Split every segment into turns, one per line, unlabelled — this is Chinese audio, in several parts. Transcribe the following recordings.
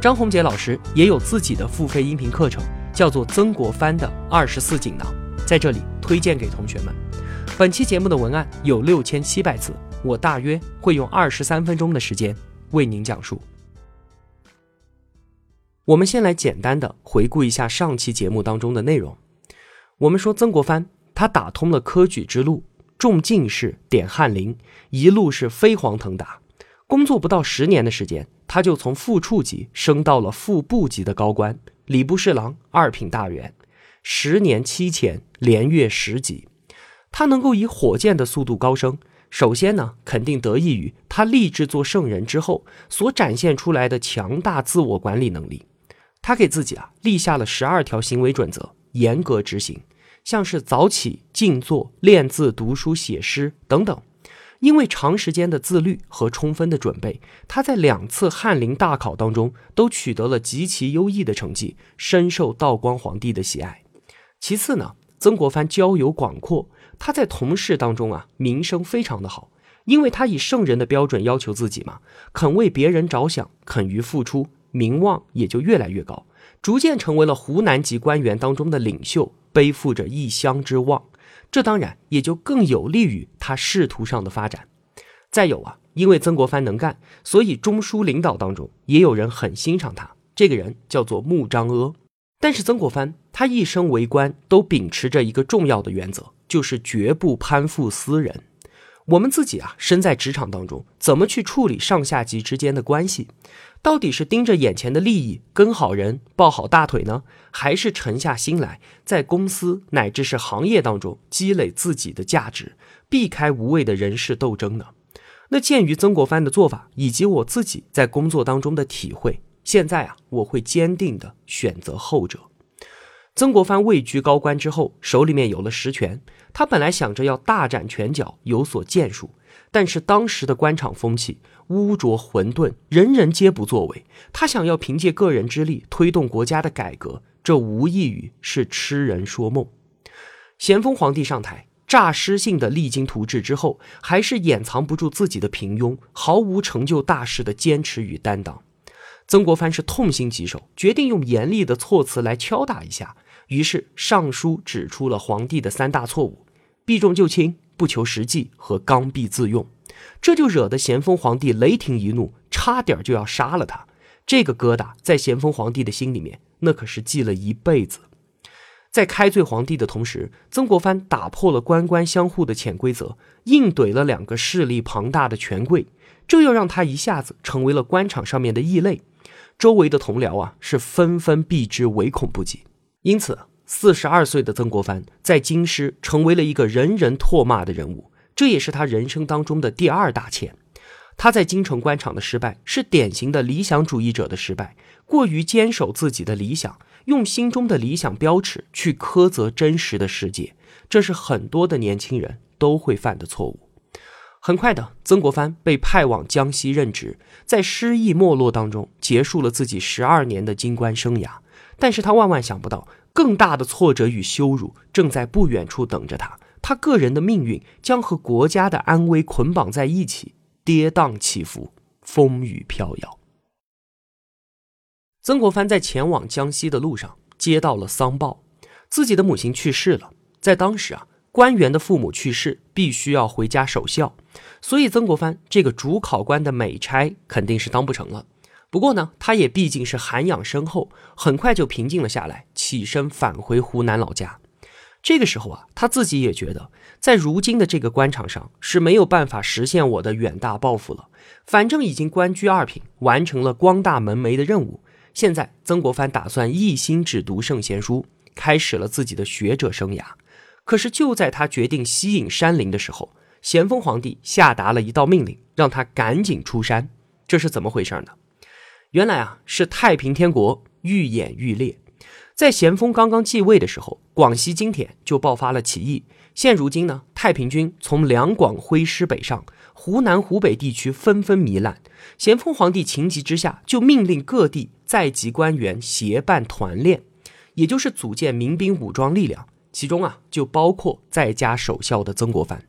张宏杰老师也有自己的付费音频课程，叫做《曾国藩的二十四锦囊》，在这里推荐给同学们。本期节目的文案有六千七百字，我大约会用二十三分钟的时间为您讲述。我们先来简单的回顾一下上期节目当中的内容。我们说曾国藩他打通了科举之路，中进士，点翰林，一路是飞黄腾达，工作不到十年的时间。他就从副处级升到了副部级的高官，礼部侍郎、二品大员，十年七迁，连跃十级。他能够以火箭的速度高升，首先呢，肯定得益于他立志做圣人之后所展现出来的强大自我管理能力。他给自己啊立下了十二条行为准则，严格执行，像是早起、静坐、练字、读书、写诗等等。因为长时间的自律和充分的准备，他在两次翰林大考当中都取得了极其优异的成绩，深受道光皇帝的喜爱。其次呢，曾国藩交友广阔，他在同事当中啊名声非常的好，因为他以圣人的标准要求自己嘛，肯为别人着想，肯于付出，名望也就越来越高，逐渐成为了湖南籍官员当中的领袖，背负着一乡之望。这当然也就更有利于他仕途上的发展。再有啊，因为曾国藩能干，所以中枢领导当中也有人很欣赏他。这个人叫做穆彰阿。但是曾国藩他一生为官都秉持着一个重要的原则，就是绝不攀附私人。我们自己啊，身在职场当中，怎么去处理上下级之间的关系？到底是盯着眼前的利益跟好人抱好大腿呢，还是沉下心来在公司乃至是行业当中积累自己的价值，避开无谓的人事斗争呢？那鉴于曾国藩的做法以及我自己在工作当中的体会，现在啊，我会坚定的选择后者。曾国藩位居高官之后，手里面有了实权。他本来想着要大展拳脚，有所建树，但是当时的官场风气污浊混沌，人人皆不作为。他想要凭借个人之力推动国家的改革，这无异于是痴人说梦。咸丰皇帝上台，诈尸性的励精图治之后，还是掩藏不住自己的平庸，毫无成就大事的坚持与担当。曾国藩是痛心疾首，决定用严厉的措辞来敲打一下。于是上书指出了皇帝的三大错误：避重就轻、不求实际和刚愎自用。这就惹得咸丰皇帝雷霆一怒，差点就要杀了他。这个疙瘩在咸丰皇帝的心里面，那可是记了一辈子。在开罪皇帝的同时，曾国藩打破了官官相护的潜规则，硬怼了两个势力庞大的权贵，这又让他一下子成为了官场上面的异类。周围的同僚啊，是纷纷避之唯恐不及。因此，四十二岁的曾国藩在京师成为了一个人人唾骂的人物，这也是他人生当中的第二大欠。他在京城官场的失败是典型的理想主义者的失败，过于坚守自己的理想，用心中的理想标尺去苛责真实的世界，这是很多的年轻人都会犯的错误。很快的，曾国藩被派往江西任职，在失意没落当中结束了自己十二年的京官生涯。但是他万万想不到，更大的挫折与羞辱正在不远处等着他。他个人的命运将和国家的安危捆绑在一起，跌宕起伏，风雨飘摇。曾国藩在前往江西的路上，接到了丧报，自己的母亲去世了。在当时啊，官员的父母去世，必须要回家守孝，所以曾国藩这个主考官的美差肯定是当不成了。不过呢，他也毕竟是涵养深厚，很快就平静了下来，起身返回湖南老家。这个时候啊，他自己也觉得，在如今的这个官场上是没有办法实现我的远大抱负了。反正已经官居二品，完成了光大门楣的任务。现在，曾国藩打算一心只读圣贤书，开始了自己的学者生涯。可是，就在他决定西隐山林的时候，咸丰皇帝下达了一道命令，让他赶紧出山。这是怎么回事呢？原来啊，是太平天国愈演愈烈。在咸丰刚刚继位的时候，广西金田就爆发了起义。现如今呢，太平军从两广挥师北上，湖南、湖北地区纷纷糜烂。咸丰皇帝情急之下，就命令各地在籍官员协办团练，也就是组建民兵武装力量。其中啊，就包括在家守孝的曾国藩。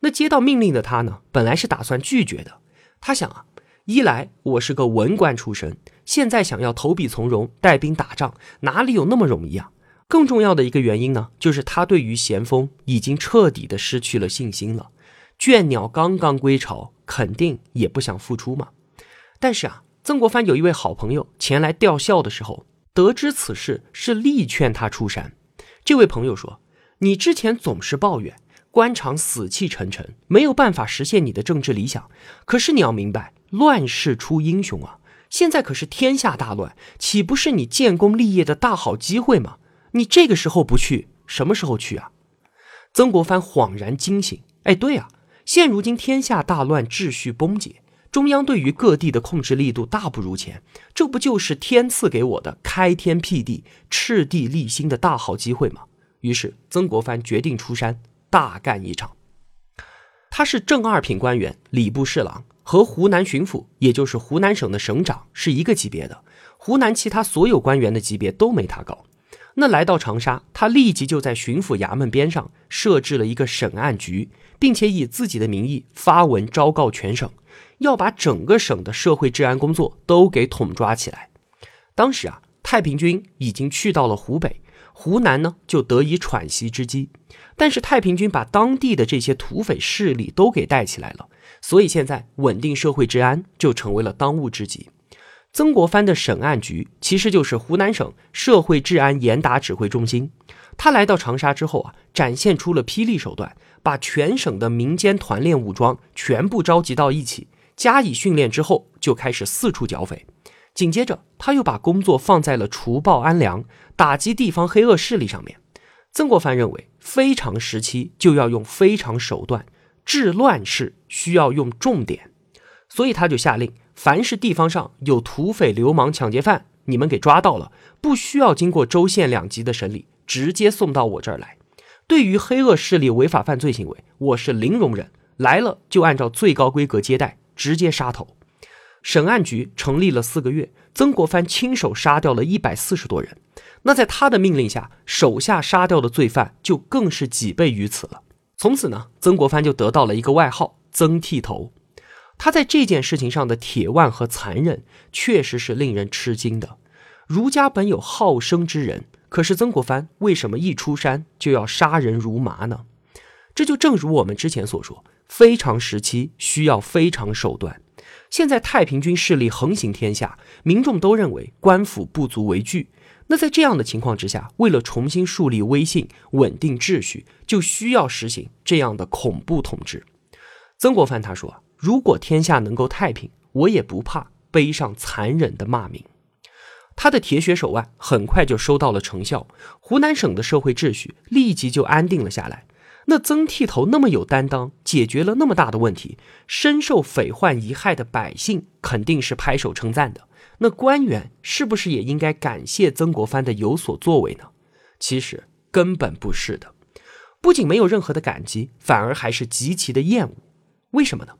那接到命令的他呢，本来是打算拒绝的。他想啊，一来我是个文官出身，现在想要投笔从戎、带兵打仗，哪里有那么容易啊？更重要的一个原因呢，就是他对于咸丰已经彻底的失去了信心了。倦鸟刚刚归巢，肯定也不想复出嘛。但是啊，曾国藩有一位好朋友前来吊孝的时候，得知此事，是力劝他出山。这位朋友说：“你之前总是抱怨官场死气沉沉，没有办法实现你的政治理想。可是你要明白，乱世出英雄啊！现在可是天下大乱，岂不是你建功立业的大好机会吗？”你这个时候不去，什么时候去啊？曾国藩恍然惊醒，哎，对啊，现如今天下大乱，秩序崩解，中央对于各地的控制力度大不如前，这不就是天赐给我的开天辟地、赤地立心的大好机会吗？于是曾国藩决定出山大干一场。他是正二品官员，礼部侍郎，和湖南巡抚，也就是湖南省的省长是一个级别的。湖南其他所有官员的级别都没他高。那来到长沙，他立即就在巡抚衙门边上设置了一个审案局，并且以自己的名义发文昭告全省，要把整个省的社会治安工作都给统抓起来。当时啊，太平军已经去到了湖北，湖南呢就得以喘息之机。但是太平军把当地的这些土匪势力都给带起来了，所以现在稳定社会治安就成为了当务之急。曾国藩的审案局其实就是湖南省社会治安严打指挥中心。他来到长沙之后啊，展现出了霹雳手段，把全省的民间团练武装全部召集到一起，加以训练之后，就开始四处剿匪。紧接着，他又把工作放在了除暴安良、打击地方黑恶势力上面。曾国藩认为，非常时期就要用非常手段，治乱世需要用重点，所以他就下令。凡是地方上有土匪、流氓、抢劫犯，你们给抓到了，不需要经过州县两级的审理，直接送到我这儿来。对于黑恶势力违法犯罪行为，我是零容忍，来了就按照最高规格接待，直接杀头。审案局成立了四个月，曾国藩亲手杀掉了一百四十多人。那在他的命令下，手下杀掉的罪犯就更是几倍于此了。从此呢，曾国藩就得到了一个外号“曾剃头”。他在这件事情上的铁腕和残忍，确实是令人吃惊的。儒家本有好生之人，可是曾国藩为什么一出山就要杀人如麻呢？这就正如我们之前所说，非常时期需要非常手段。现在太平军势力横行天下，民众都认为官府不足为惧。那在这样的情况之下，为了重新树立威信、稳定秩序，就需要实行这样的恐怖统治。曾国藩他说。如果天下能够太平，我也不怕背上残忍的骂名。他的铁血手腕很快就收到了成效，湖南省的社会秩序立即就安定了下来。那曾剃头那么有担当，解决了那么大的问题，深受匪患遗害的百姓肯定是拍手称赞的。那官员是不是也应该感谢曾国藩的有所作为呢？其实根本不是的，不仅没有任何的感激，反而还是极其的厌恶。为什么呢？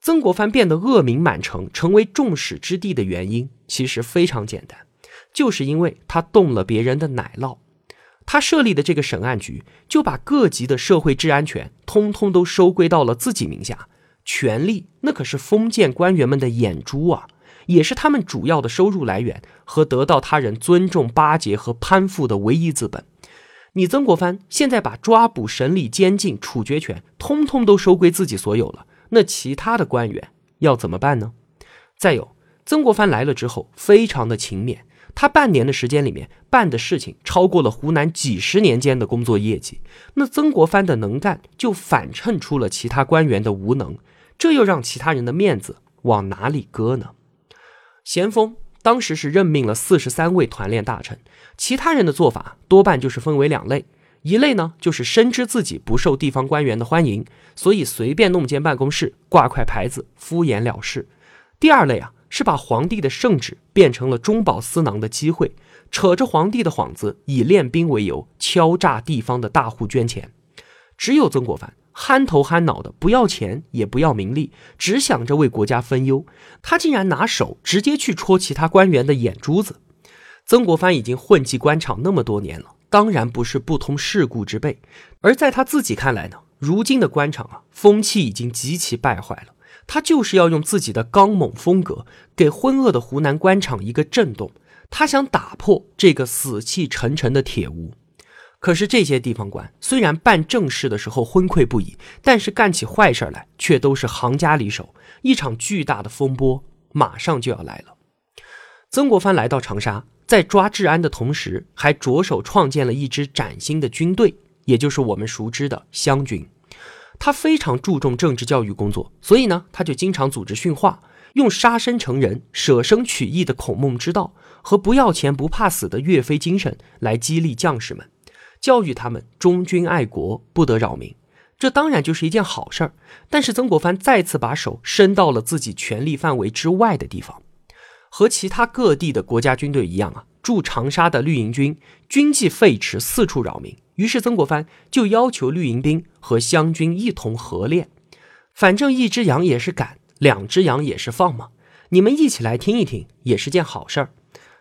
曾国藩变得恶名满城，成为众矢之的的原因，其实非常简单，就是因为他动了别人的奶酪。他设立的这个审案局，就把各级的社会治安权通通都收归到了自己名下。权力那可是封建官员们的眼珠啊，也是他们主要的收入来源和得到他人尊重、巴结和攀附的唯一资本。你曾国藩现在把抓捕、审理、监禁、处决权通通都收归自己所有了。那其他的官员要怎么办呢？再有，曾国藩来了之后，非常的勤勉，他半年的时间里面办的事情超过了湖南几十年间的工作业绩。那曾国藩的能干就反衬出了其他官员的无能，这又让其他人的面子往哪里搁呢？咸丰当时是任命了四十三位团练大臣，其他人的做法多半就是分为两类。一类呢，就是深知自己不受地方官员的欢迎，所以随便弄间办公室，挂块牌子，敷衍了事；第二类啊，是把皇帝的圣旨变成了中饱私囊的机会，扯着皇帝的幌子，以练兵为由敲诈地方的大户捐钱。只有曾国藩憨头憨脑的，不要钱也不要名利，只想着为国家分忧。他竟然拿手直接去戳其他官员的眼珠子。曾国藩已经混迹官场那么多年了，当然不是不通世故之辈。而在他自己看来呢，如今的官场啊，风气已经极其败坏了。他就是要用自己的刚猛风格，给昏噩的湖南官场一个震动。他想打破这个死气沉沉的铁屋。可是这些地方官虽然办正事的时候昏聩不已，但是干起坏事来却都是行家里手。一场巨大的风波马上就要来了。曾国藩来到长沙，在抓治安的同时，还着手创建了一支崭新的军队，也就是我们熟知的湘军。他非常注重政治教育工作，所以呢，他就经常组织训话，用杀身成仁、舍生取义的孔孟之道和不要钱不怕死的岳飞精神来激励将士们。教育他们忠君爱国，不得扰民，这当然就是一件好事儿。但是曾国藩再次把手伸到了自己权力范围之外的地方，和其他各地的国家军队一样啊，驻长沙的绿营军军纪废弛，四处扰民。于是曾国藩就要求绿营兵和湘军一同合练，反正一只羊也是赶，两只羊也是放嘛，你们一起来听一听，也是件好事儿。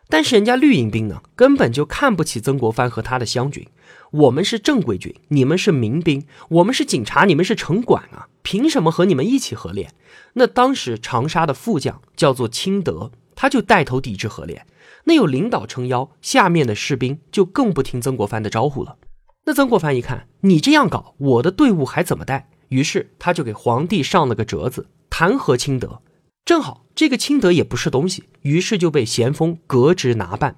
但是人家绿营兵呢，根本就看不起曾国藩和他的湘军。我们是正规军，你们是民兵；我们是警察，你们是城管啊！凭什么和你们一起合练？那当时长沙的副将叫做清德，他就带头抵制合练。那有领导撑腰，下面的士兵就更不听曾国藩的招呼了。那曾国藩一看你这样搞，我的队伍还怎么带？于是他就给皇帝上了个折子，弹劾清德。正好这个清德也不是东西，于是就被咸丰革职拿办。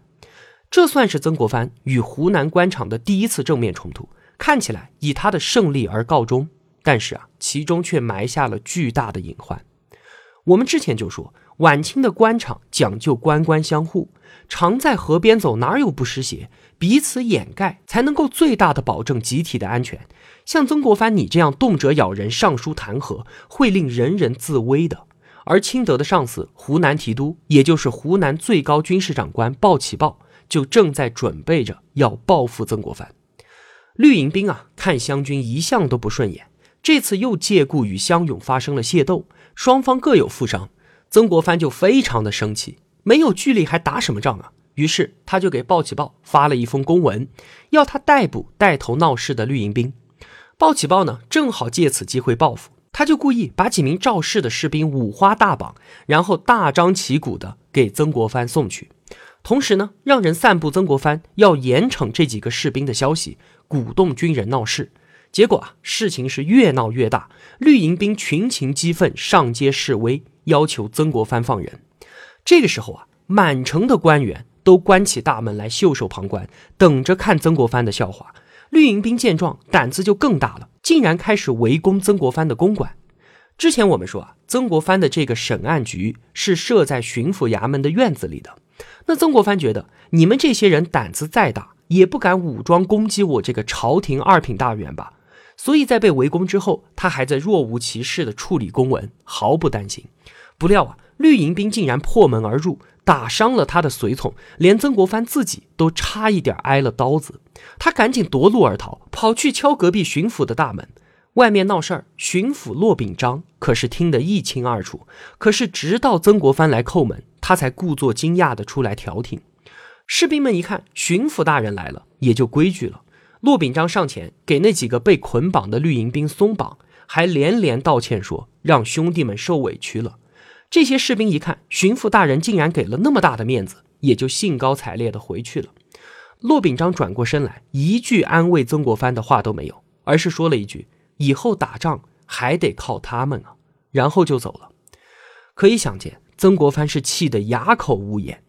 这算是曾国藩与湖南官场的第一次正面冲突，看起来以他的胜利而告终，但是啊，其中却埋下了巨大的隐患。我们之前就说，晚清的官场讲究官官相护，常在河边走，哪有不湿鞋？彼此掩盖，才能够最大的保证集体的安全。像曾国藩你这样动辄咬人、上书弹劾，会令人人自危的。而清德的上司湖南提督，也就是湖南最高军事长官鲍启豹。就正在准备着要报复曾国藩，绿营兵啊，看湘军一向都不顺眼，这次又借故与湘勇发生了械斗，双方各有负伤，曾国藩就非常的生气，没有据力还打什么仗啊？于是他就给鲍启豹发了一封公文，要他逮捕带头闹事的绿营兵。鲍启豹呢，正好借此机会报复，他就故意把几名肇事的士兵五花大绑，然后大张旗鼓的给曾国藩送去。同时呢，让人散布曾国藩要严惩这几个士兵的消息，鼓动军人闹事。结果啊，事情是越闹越大，绿营兵群情激愤，上街示威，要求曾国藩放人。这个时候啊，满城的官员都关起大门来袖手旁观，等着看曾国藩的笑话。绿营兵见状，胆子就更大了，竟然开始围攻曾国藩的公馆。之前我们说啊，曾国藩的这个审案局是设在巡抚衙门的院子里的。那曾国藩觉得，你们这些人胆子再大，也不敢武装攻击我这个朝廷二品大员吧？所以在被围攻之后，他还在若无其事的处理公文，毫不担心。不料啊，绿营兵竟然破门而入，打伤了他的随从，连曾国藩自己都差一点挨了刀子。他赶紧夺路而逃，跑去敲隔壁巡抚的大门。外面闹事儿，巡抚骆秉章可是听得一清二楚。可是直到曾国藩来叩门。他才故作惊讶地出来调停，士兵们一看巡抚大人来了，也就规矩了。骆秉章上前给那几个被捆绑的绿营兵松绑，还连连道歉说让兄弟们受委屈了。这些士兵一看巡抚大人竟然给了那么大的面子，也就兴高采烈地回去了。骆秉章转过身来，一句安慰曾国藩的话都没有，而是说了一句：“以后打仗还得靠他们啊。”然后就走了。可以想见。曾国藩是气得哑口无言，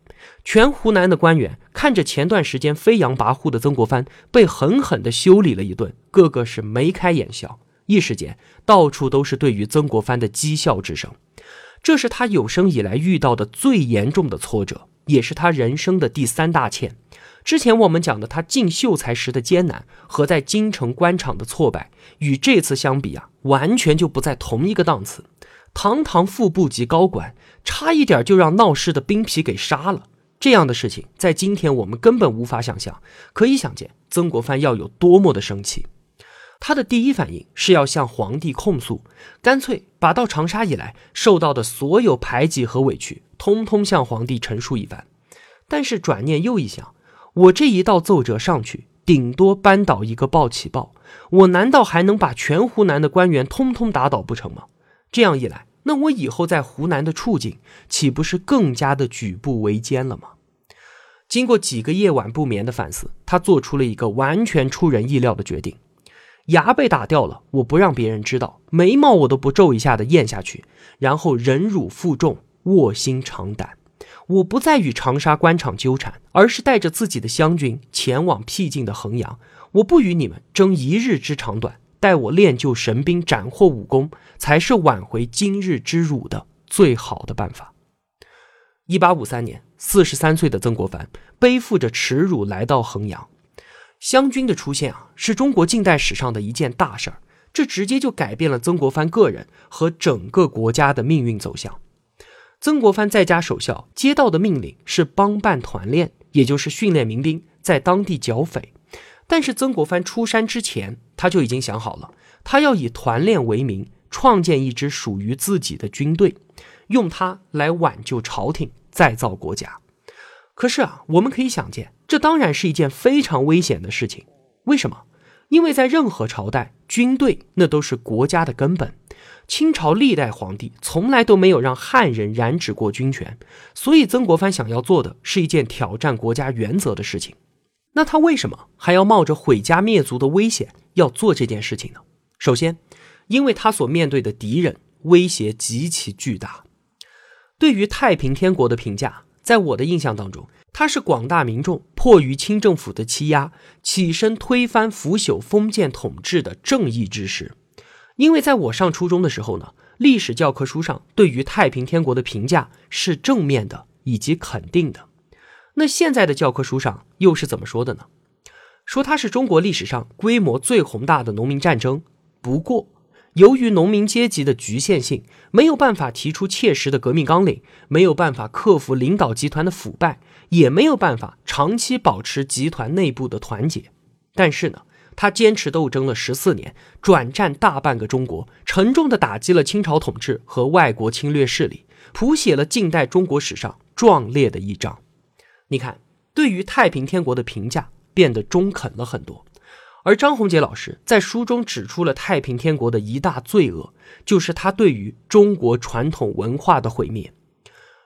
全湖南的官员看着前段时间飞扬跋扈的曾国藩被狠狠地修理了一顿，个个是眉开眼笑，一时间到处都是对于曾国藩的讥笑之声。这是他有生以来遇到的最严重的挫折，也是他人生的第三大欠。之前我们讲的他进秀才时的艰难和在京城官场的挫败，与这次相比啊，完全就不在同一个档次。堂堂副部级高管。差一点就让闹事的兵痞给杀了。这样的事情在今天我们根本无法想象，可以想见曾国藩要有多么的生气。他的第一反应是要向皇帝控诉，干脆把到长沙以来受到的所有排挤和委屈，通通向皇帝陈述一番。但是转念又一想，我这一道奏折上去，顶多扳倒一个暴起报，我难道还能把全湖南的官员通通打倒不成吗？这样一来，那我以后在湖南的处境岂不是更加的举步维艰了吗？经过几个夜晚不眠的反思，他做出了一个完全出人意料的决定。牙被打掉了，我不让别人知道；眉毛我都不皱一下的咽下去，然后忍辱负重，卧薪尝胆。我不再与长沙官场纠缠，而是带着自己的湘军前往僻静的衡阳。我不与你们争一日之长短，待我练就神兵，斩获武功，才是挽回今日之辱的最好的办法。一八五三年，四十三岁的曾国藩背负着耻辱来到衡阳。湘军的出现啊，是中国近代史上的一件大事儿，这直接就改变了曾国藩个人和整个国家的命运走向。曾国藩在家守孝，接到的命令是帮办团练，也就是训练民兵在当地剿匪。但是曾国藩出山之前，他就已经想好了，他要以团练为名，创建一支属于自己的军队，用它来挽救朝廷，再造国家。可是啊，我们可以想见。这当然是一件非常危险的事情。为什么？因为在任何朝代，军队那都是国家的根本。清朝历代皇帝从来都没有让汉人染指过军权，所以曾国藩想要做的是一件挑战国家原则的事情。那他为什么还要冒着毁家灭族的危险要做这件事情呢？首先，因为他所面对的敌人威胁极其巨大。对于太平天国的评价，在我的印象当中。他是广大民众迫于清政府的欺压，起身推翻腐朽封建统治的正义之士。因为在我上初中的时候呢，历史教科书上对于太平天国的评价是正面的以及肯定的。那现在的教科书上又是怎么说的呢？说它是中国历史上规模最宏大的农民战争。不过，由于农民阶级的局限性，没有办法提出切实的革命纲领，没有办法克服领导集团的腐败，也没有办法长期保持集团内部的团结。但是呢，他坚持斗争了十四年，转战大半个中国，沉重地打击了清朝统治和外国侵略势力，谱写了近代中国史上壮烈的一章。你看，对于太平天国的评价变得中肯了很多。而张宏杰老师在书中指出了太平天国的一大罪恶，就是他对于中国传统文化的毁灭。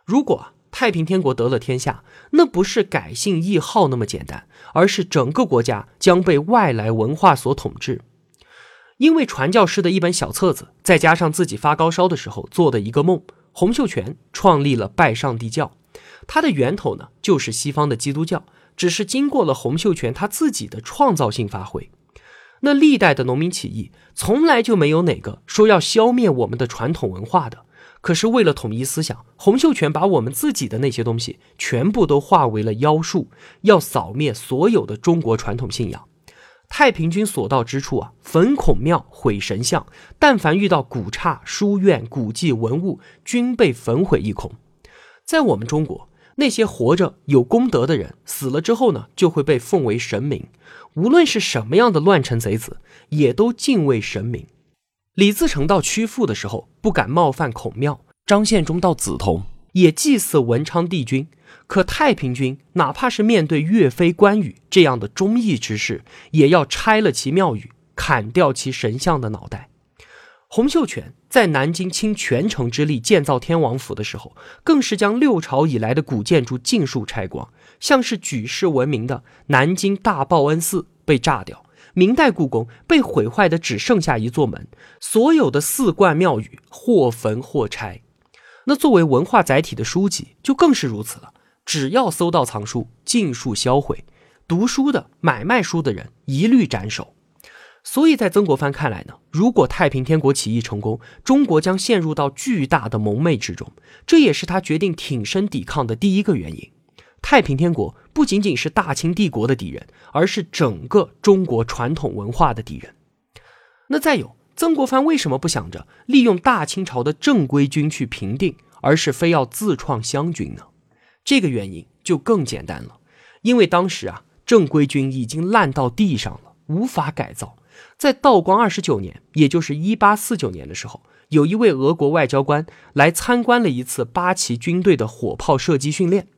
如果太平天国得了天下，那不是改姓易号那么简单，而是整个国家将被外来文化所统治。因为传教士的一本小册子，再加上自己发高烧的时候做的一个梦，洪秀全创立了拜上帝教。它的源头呢，就是西方的基督教。只是经过了洪秀全他自己的创造性发挥，那历代的农民起义从来就没有哪个说要消灭我们的传统文化的。可是为了统一思想，洪秀全把我们自己的那些东西全部都化为了妖术，要扫灭所有的中国传统信仰。太平军所到之处啊，焚孔庙、毁神像，但凡遇到古刹、书院、古迹、文物，均被焚毁一空。在我们中国。那些活着有功德的人，死了之后呢，就会被奉为神明。无论是什么样的乱臣贼子，也都敬畏神明。李自成到曲阜的时候，不敢冒犯孔庙；张献忠到梓潼，也祭祀文昌帝君。可太平军哪怕是面对岳飞、关羽这样的忠义之士，也要拆了其庙宇，砍掉其神像的脑袋。洪秀全在南京倾全城之力建造天王府的时候，更是将六朝以来的古建筑尽数拆光，像是举世闻名的南京大报恩寺被炸掉，明代故宫被毁坏的只剩下一座门，所有的寺观庙宇或焚或拆。那作为文化载体的书籍就更是如此了，只要搜到藏书，尽数销毁；读书的、买卖书的人一律斩首。所以在曾国藩看来呢，如果太平天国起义成功，中国将陷入到巨大的蒙昧之中。这也是他决定挺身抵抗的第一个原因。太平天国不仅仅是大清帝国的敌人，而是整个中国传统文化的敌人。那再有，曾国藩为什么不想着利用大清朝的正规军去平定，而是非要自创湘军呢？这个原因就更简单了，因为当时啊，正规军已经烂到地上了，无法改造。在道光二十九年，也就是一八四九年的时候，有一位俄国外交官来参观了一次八旗军队的火炮射击训练。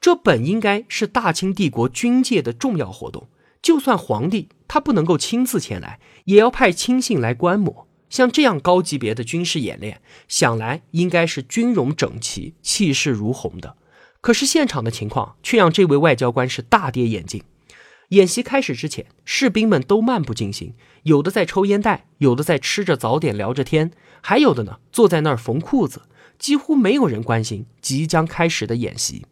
这本应该是大清帝国军界的重要活动，就算皇帝他不能够亲自前来，也要派亲信来观摩。像这样高级别的军事演练，想来应该是军容整齐、气势如虹的。可是现场的情况却让这位外交官是大跌眼镜。演习开始之前，士兵们都漫不经心，有的在抽烟袋，有的在吃着早点聊着天，还有的呢坐在那儿缝裤子，几乎没有人关心即将开始的演习。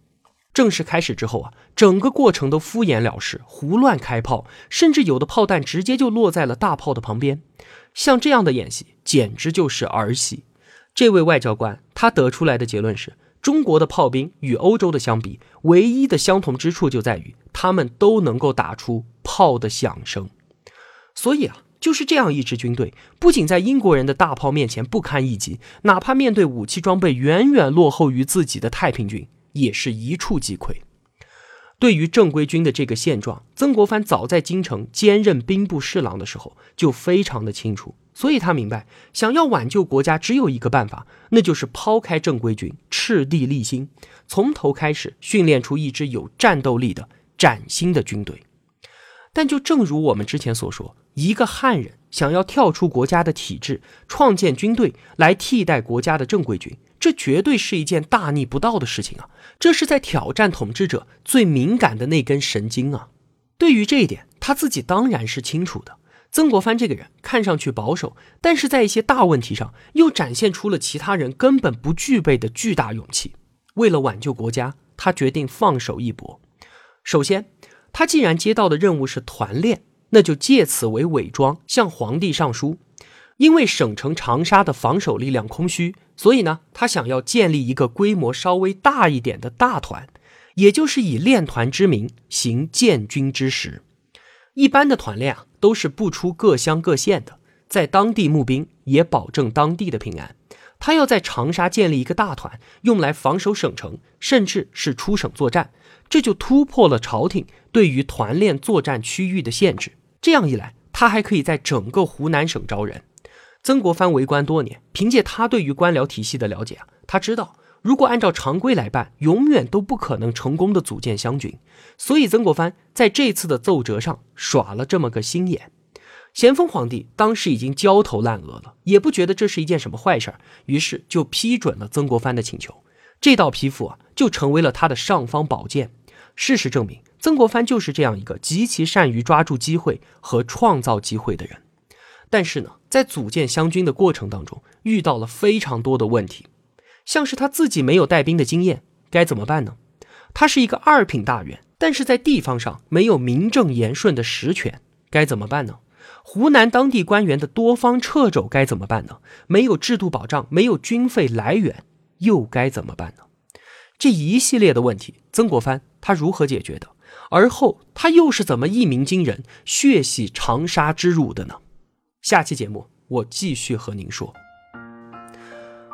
正式开始之后啊，整个过程都敷衍了事，胡乱开炮，甚至有的炮弹直接就落在了大炮的旁边。像这样的演习简直就是儿戏。这位外交官他得出来的结论是。中国的炮兵与欧洲的相比，唯一的相同之处就在于他们都能够打出炮的响声。所以啊，就是这样一支军队，不仅在英国人的大炮面前不堪一击，哪怕面对武器装备远远落后于自己的太平军，也是一触即溃。对于正规军的这个现状，曾国藩早在京城兼任兵部侍郎的时候就非常的清楚。所以他明白，想要挽救国家，只有一个办法，那就是抛开正规军，赤地立新，从头开始训练出一支有战斗力的崭新的军队。但就正如我们之前所说，一个汉人想要跳出国家的体制，创建军队来替代国家的正规军，这绝对是一件大逆不道的事情啊！这是在挑战统治者最敏感的那根神经啊！对于这一点，他自己当然是清楚的。曾国藩这个人看上去保守，但是在一些大问题上又展现出了其他人根本不具备的巨大勇气。为了挽救国家，他决定放手一搏。首先，他既然接到的任务是团练，那就借此为伪装向皇帝上书。因为省城长沙的防守力量空虚，所以呢，他想要建立一个规模稍微大一点的大团，也就是以练团之名行建军之实。一般的团练啊。都是不出各乡各县的，在当地募兵，也保证当地的平安。他要在长沙建立一个大团，用来防守省城，甚至是出省作战，这就突破了朝廷对于团练作战区域的限制。这样一来，他还可以在整个湖南省招人。曾国藩为官多年，凭借他对于官僚体系的了解啊，他知道如果按照常规来办，永远都不可能成功的组建湘军。所以，曾国藩在这次的奏折上耍了这么个心眼。咸丰皇帝当时已经焦头烂额了，也不觉得这是一件什么坏事于是就批准了曾国藩的请求。这道批复啊，就成为了他的尚方宝剑。事实证明，曾国藩就是这样一个极其善于抓住机会和创造机会的人。但是呢，在组建湘军的过程当中，遇到了非常多的问题，像是他自己没有带兵的经验，该怎么办呢？他是一个二品大员。但是在地方上没有名正言顺的实权，该怎么办呢？湖南当地官员的多方掣肘该怎么办呢？没有制度保障，没有军费来源，又该怎么办呢？这一系列的问题，曾国藩他如何解决的？而后他又是怎么一鸣惊人、血洗长沙之辱的呢？下期节目我继续和您说。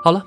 好了，